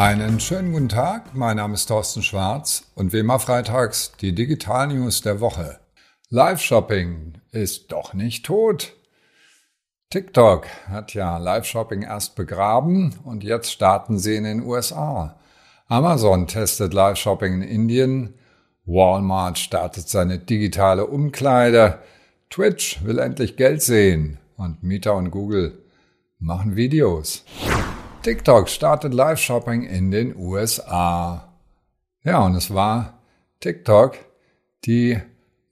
Einen schönen guten Tag, mein Name ist Thorsten Schwarz und wie immer freitags die Digital News der Woche. Live-Shopping ist doch nicht tot. TikTok hat ja Live-Shopping erst begraben und jetzt starten sie in den USA. Amazon testet Live-Shopping in Indien. Walmart startet seine digitale Umkleide. Twitch will endlich Geld sehen und Meta und Google machen Videos. TikTok startet Live-Shopping in den USA. Ja, und es war TikTok, die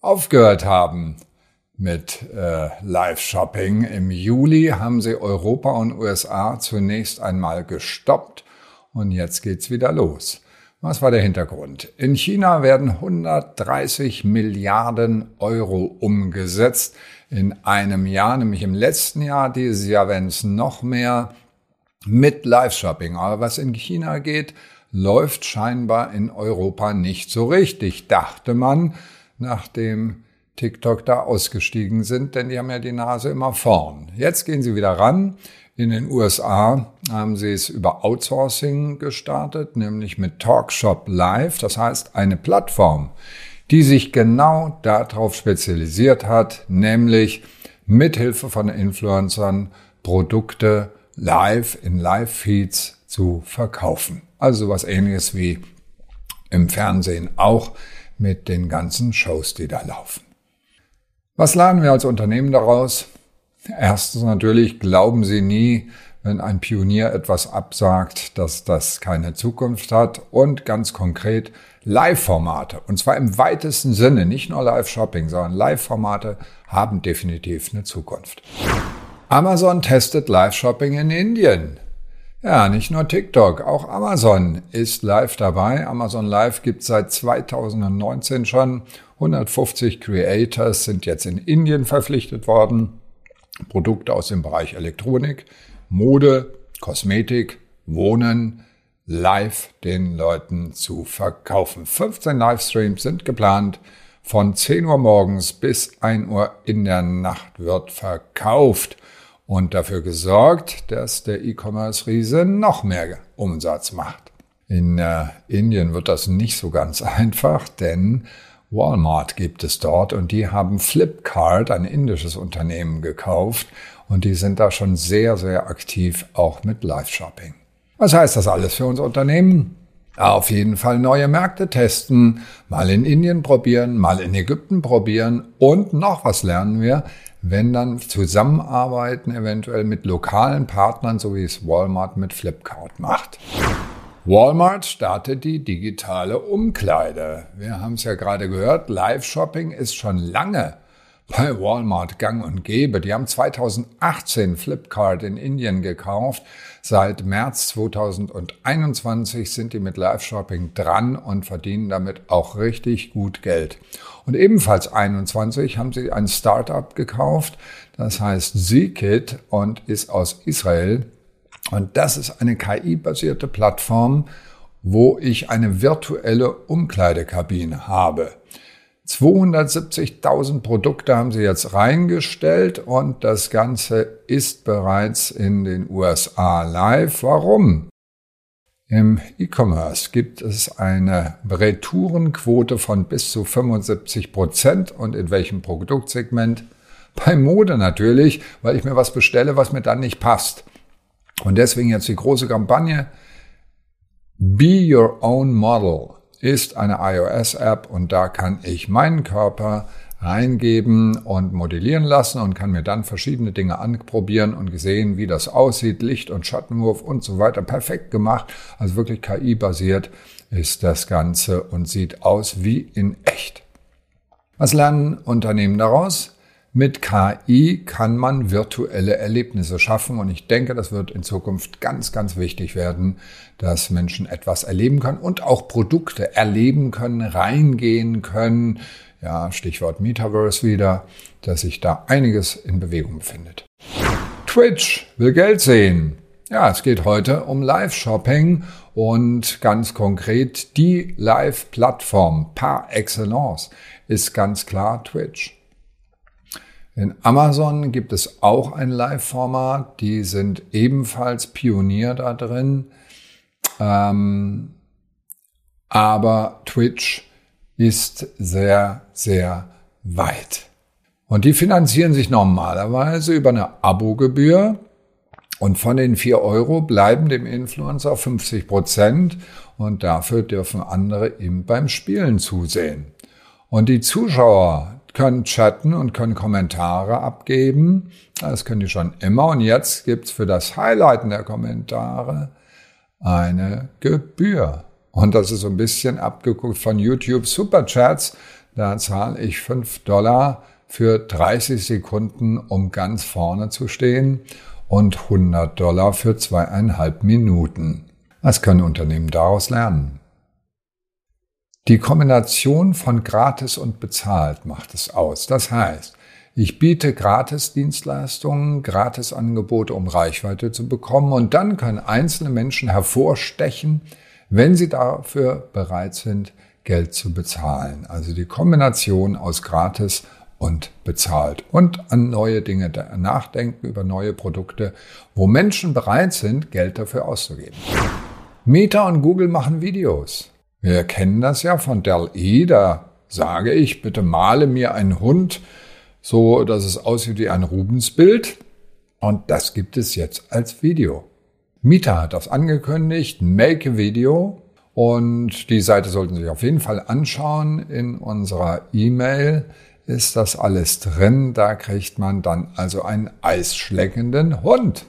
aufgehört haben mit äh, Live-Shopping. Im Juli haben sie Europa und USA zunächst einmal gestoppt und jetzt geht's wieder los. Was war der Hintergrund? In China werden 130 Milliarden Euro umgesetzt in einem Jahr, nämlich im letzten Jahr, dieses Jahr werden es noch mehr mit Live-Shopping. Aber was in China geht, läuft scheinbar in Europa nicht so richtig, dachte man, nachdem TikTok da ausgestiegen sind, denn die haben ja die Nase immer vorn. Jetzt gehen sie wieder ran. In den USA haben sie es über Outsourcing gestartet, nämlich mit Talkshop Live, das heißt eine Plattform, die sich genau darauf spezialisiert hat, nämlich mithilfe von Influencern Produkte live in Live-Feeds zu verkaufen. Also was ähnliches wie im Fernsehen auch mit den ganzen Shows, die da laufen. Was lernen wir als Unternehmen daraus? Erstens natürlich, glauben Sie nie, wenn ein Pionier etwas absagt, dass das keine Zukunft hat. Und ganz konkret, Live-Formate. Und zwar im weitesten Sinne, nicht nur Live-Shopping, sondern Live-Formate haben definitiv eine Zukunft. Amazon testet Live-Shopping in Indien. Ja, nicht nur TikTok, auch Amazon ist live dabei. Amazon Live gibt seit 2019 schon. 150 Creators sind jetzt in Indien verpflichtet worden. Produkte aus dem Bereich Elektronik, Mode, Kosmetik, Wohnen live den Leuten zu verkaufen. 15 Livestreams sind geplant. Von 10 Uhr morgens bis 1 Uhr in der Nacht wird verkauft und dafür gesorgt, dass der E-Commerce-Riese noch mehr Umsatz macht. In äh, Indien wird das nicht so ganz einfach, denn Walmart gibt es dort und die haben Flipkart, ein indisches Unternehmen, gekauft und die sind da schon sehr, sehr aktiv, auch mit Live-Shopping. Was heißt das alles für unser Unternehmen? Auf jeden Fall neue Märkte testen, mal in Indien probieren, mal in Ägypten probieren und noch was lernen wir, wenn dann zusammenarbeiten, eventuell mit lokalen Partnern, so wie es Walmart mit Flipkart macht. Walmart startet die digitale Umkleide. Wir haben es ja gerade gehört, Live-Shopping ist schon lange bei Walmart gang und gäbe. Die haben 2018 Flipkart in Indien gekauft. Seit März 2021 sind die mit Live-Shopping dran und verdienen damit auch richtig gut Geld. Und ebenfalls 21 haben sie ein Startup gekauft, das heißt Zkit und ist aus Israel. Und das ist eine KI-basierte Plattform, wo ich eine virtuelle Umkleidekabine habe. 270.000 Produkte haben sie jetzt reingestellt und das Ganze ist bereits in den USA live. Warum? Im E-Commerce gibt es eine Retourenquote von bis zu 75 Prozent und in welchem Produktsegment? Bei Mode natürlich, weil ich mir was bestelle, was mir dann nicht passt. Und deswegen jetzt die große Kampagne Be Your Own Model ist eine iOS-App und da kann ich meinen Körper reingeben und modellieren lassen und kann mir dann verschiedene Dinge anprobieren und sehen, wie das aussieht, Licht- und Schattenwurf und so weiter. Perfekt gemacht, also wirklich KI-basiert ist das Ganze und sieht aus wie in echt. Was lernen Unternehmen daraus? Mit KI kann man virtuelle Erlebnisse schaffen und ich denke, das wird in Zukunft ganz, ganz wichtig werden, dass Menschen etwas erleben können und auch Produkte erleben können, reingehen können. Ja, Stichwort Metaverse wieder, dass sich da einiges in Bewegung befindet. Twitch will Geld sehen. Ja, es geht heute um Live-Shopping und ganz konkret die Live-Plattform par excellence ist ganz klar Twitch. In Amazon gibt es auch ein Live-Format, die sind ebenfalls Pionier da drin. Ähm, aber Twitch ist sehr, sehr weit. Und die finanzieren sich normalerweise über eine Abogebühr. Und von den vier Euro bleiben dem Influencer 50 Prozent und dafür dürfen andere ihm beim Spielen zusehen. Und die Zuschauer können chatten und können Kommentare abgeben. Das können die schon immer. Und jetzt gibt's für das Highlighten der Kommentare eine Gebühr. Und das ist so ein bisschen abgeguckt von YouTube Superchats. Da zahle ich fünf Dollar für 30 Sekunden, um ganz vorne zu stehen und 100 Dollar für zweieinhalb Minuten. Was können Unternehmen daraus lernen? Die Kombination von gratis und bezahlt macht es aus. Das heißt, ich biete Gratisdienstleistungen, Gratisangebote, um Reichweite zu bekommen und dann können einzelne Menschen hervorstechen, wenn sie dafür bereit sind, Geld zu bezahlen. Also die Kombination aus gratis und bezahlt und an neue Dinge nachdenken über neue Produkte, wo Menschen bereit sind, Geld dafür auszugeben. Meta und Google machen Videos. Wir kennen das ja von Dell E, da sage ich, bitte male mir einen Hund, so dass es aussieht wie ein Rubensbild. Und das gibt es jetzt als Video. Meta hat das angekündigt, Make a Video. Und die Seite sollten Sie sich auf jeden Fall anschauen. In unserer E-Mail ist das alles drin. Da kriegt man dann also einen eisschleckenden Hund.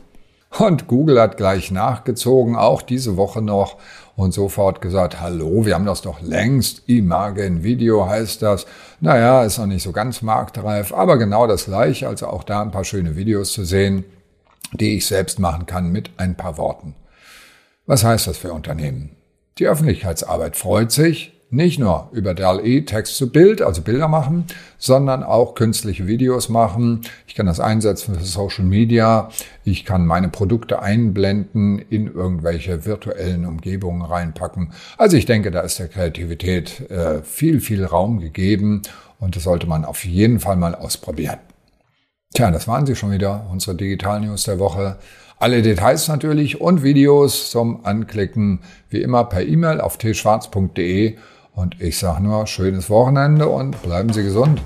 Und Google hat gleich nachgezogen, auch diese Woche noch, und sofort gesagt, hallo, wir haben das doch längst, Imagen Video heißt das. Naja, ist noch nicht so ganz marktreif, aber genau das gleiche, also auch da ein paar schöne Videos zu sehen, die ich selbst machen kann mit ein paar Worten. Was heißt das für Unternehmen? Die Öffentlichkeitsarbeit freut sich, nicht nur über DALL-E Text zu Bild, also Bilder machen, sondern auch künstliche Videos machen. Ich kann das einsetzen für Social Media. Ich kann meine Produkte einblenden, in irgendwelche virtuellen Umgebungen reinpacken. Also ich denke, da ist der Kreativität äh, viel, viel Raum gegeben und das sollte man auf jeden Fall mal ausprobieren. Tja, das waren sie schon wieder, unsere Digital News der Woche. Alle Details natürlich und Videos zum Anklicken wie immer per E-Mail auf tschwarz.de und ich sage nur schönes Wochenende und bleiben Sie gesund.